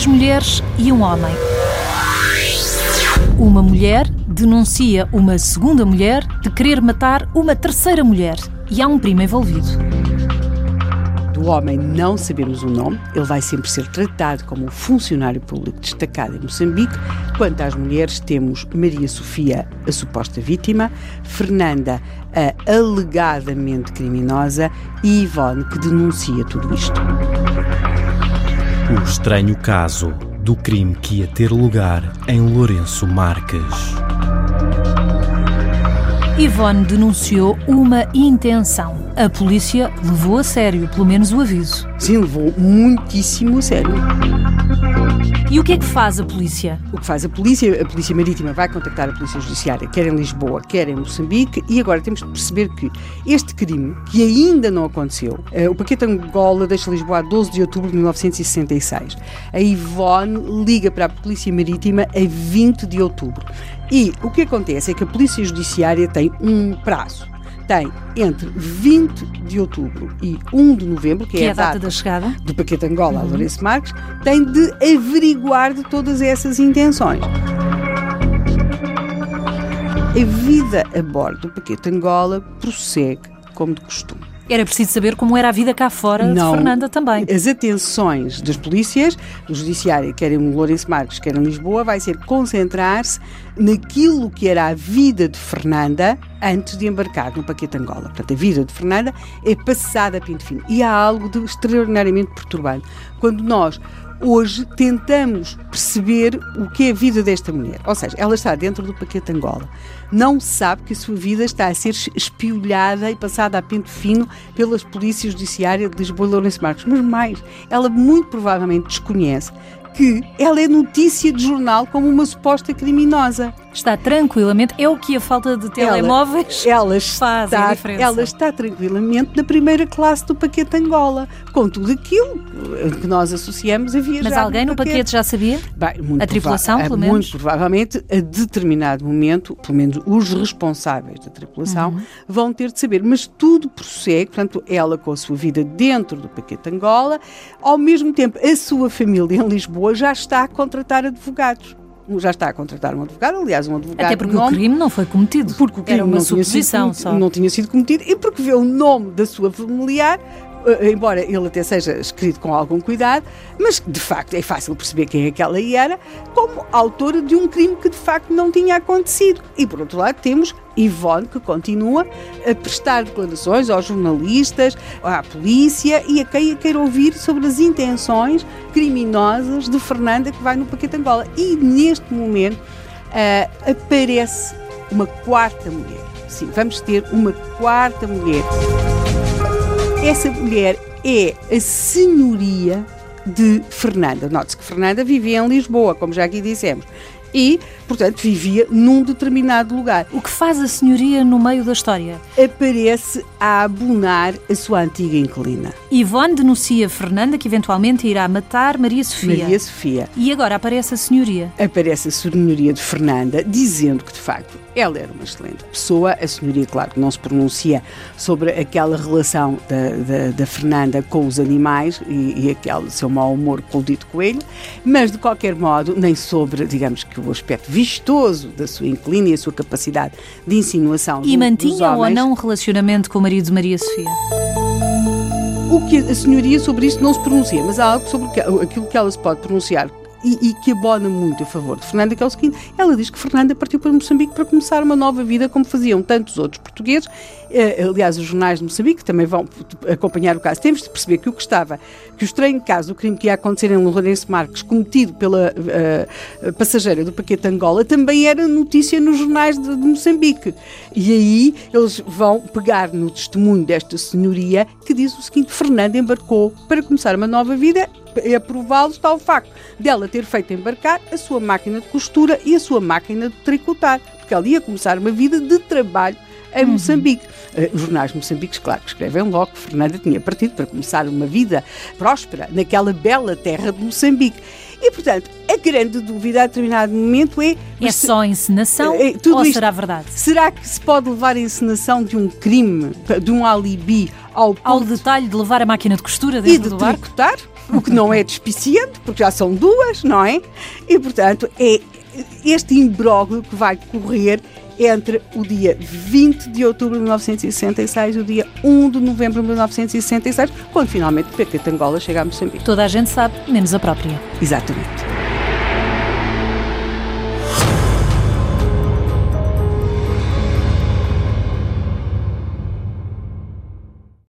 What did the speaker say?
três mulheres e um homem. Uma mulher denuncia uma segunda mulher de querer matar uma terceira mulher e há um primo envolvido. Do homem não sabemos o nome, ele vai sempre ser tratado como um funcionário público destacado em Moçambique. Quanto às mulheres, temos Maria Sofia, a suposta vítima, Fernanda, a alegadamente criminosa, e Ivone, que denuncia tudo isto. O estranho caso do crime que ia ter lugar em Lourenço Marques. Ivone denunciou uma intenção. A polícia levou a sério, pelo menos o aviso. Sim, levou muitíssimo a sério. E o que é que faz a polícia? O que faz a polícia? A Polícia Marítima vai contactar a Polícia Judiciária, quer em Lisboa, quer em Moçambique, e agora temos de perceber que este crime, que ainda não aconteceu, eh, o paquete Angola deixa Lisboa a 12 de outubro de 1966. A Ivone liga para a Polícia Marítima a 20 de outubro. E o que acontece é que a Polícia Judiciária tem um prazo tem entre 20 de outubro e 1 de novembro, que, Que é, é a data da chegada? do paquete Angola a Lourenço Marques, tem de averiguar de todas essas intenções. A vida a bordo do paquete Angola prossegue como de costume. Era preciso saber como era a vida cá fora de Fernanda também. As atenções das polícias, do Judiciário, quer em Lourenço Marques, quer em Lisboa, vai ser concentrar-se naquilo que era a vida de Fernanda antes de embarcar no paquete Angola. Portanto, a vida de Fernanda é passada a pinto fino. E há algo de extraordinariamente perturbante. Quando nós hoje tentamos perceber o que é a vida desta mulher. Ou seja, ela está dentro do paquete Angola. Não sabe que a sua vida está a ser espiolhada e passada a pente fino pelas polícias judiciárias de Lisboa e Lourenço Marcos. Mas mais, ela muito provavelmente desconhece que ela é notícia de jornal como uma suposta criminosa. Está tranquilamente. É o que a falta de telemóveis ela, ela faz está, a diferença. Ela está tranquilamente na primeira classe do paquete Angola, com tudo aquilo que nós associamos a viajar. Mas alguém no paquete já sabia? Bem, muito A tripulação, pelo muito menos? provavelmente, a determinado momento, pelo menos os responsáveis da tripulação, Uhum. vão ter de saber. Mas tudo prossegue, portanto, ela com a sua vida dentro do paquete Angola, ao mesmo tempo, a sua família em Lisboa já está a contratar advogados. Já está a contratar um advogado, aliás, um advogado. Até porque de o nome- crime não foi cometido. porque o crime Era uma não tinha sido só. não tinha sido cometido e porque vê o nome da sua familiar, embora ele até seja escrito com algum cuidado, mas de facto é fácil perceber quem é que ela era, como autora de um crime que de facto não tinha acontecido. E por outro lado temos Ivone, que continua a prestar declarações aos jornalistas, à polícia e a quem a queira ouvir sobre as intenções criminosas de Fernanda que vai no paquete Angola. E neste momento ah, aparece uma quarta mulher. Sim, vamos ter uma quarta mulher. Essa mulher é a senhoria de Fernanda. Note-se que Fernanda vivia em Lisboa, como já aqui dissemos. E, portanto, vivia num determinado lugar. O que faz a senhoria no meio da história? Aparece a abonar a sua antiga inquilina, Ivone denuncia Fernanda que eventualmente irá matar Maria Sofia. Maria Sofia. E agora aparece a senhoria. aparece a senhoria de Fernanda, dizendo que, de facto, ela era uma excelente pessoa. A senhoria, claro, que não se pronuncia sobre aquela relação da, da, da Fernanda com os animais e, e aquele seu mau humor com o dito coelho, mas, de qualquer modo, nem sobre, digamos que, o aspecto vistoso da sua inclina e a sua capacidade de insinuação E do- mantinha ou não um relacionamento com o marido de Maria Sofia? O que a senhoria sobre isso não se pronuncia, mas há algo sobre aquilo que ela se pode pronunciar e, e que abona muito a favor de Fernanda, que é o seguinte: ela diz que Fernanda partiu para Moçambique para começar uma nova vida, como faziam tantos outros portugueses. Eh, aliás, os jornais de Moçambique também vão acompanhar o caso. Temos de perceber que o que estava, que o estranho caso, o crime que ia acontecer em Lourenço Marques, cometido pela eh, passageira do paquete Angola, também era notícia nos jornais de, de Moçambique. E aí eles vão pegar no testemunho desta senhoria que diz o seguinte: Fernanda embarcou para começar uma nova vida e aprová-lo está o facto dela ter feito embarcar a sua máquina de costura e a sua máquina de tricotar, porque ela ia começar uma vida de trabalho em Moçambique. Eh, Os jornais moçambiques, claro, escrevem logo que Fernanda tinha partido para começar uma vida próspera naquela bela terra de Moçambique. E, portanto, a grande dúvida a determinado momento é... É só encenação É, tudo ou isto- será verdade? Será que se pode levar a encenação de um crime, de um alibi, ao Ao ponto detalhe de levar a máquina de costura e dentro de do barco? o que não é despiciente, porque já são duas, não é? E, portanto, é este imbróglio que vai correr entre o dia 20 de outubro de 1966 e o dia 1 de novembro de 1966, quando finalmente o PT de Angola chega a Moçambique. Toda a gente sabe, menos a própria. Exatamente.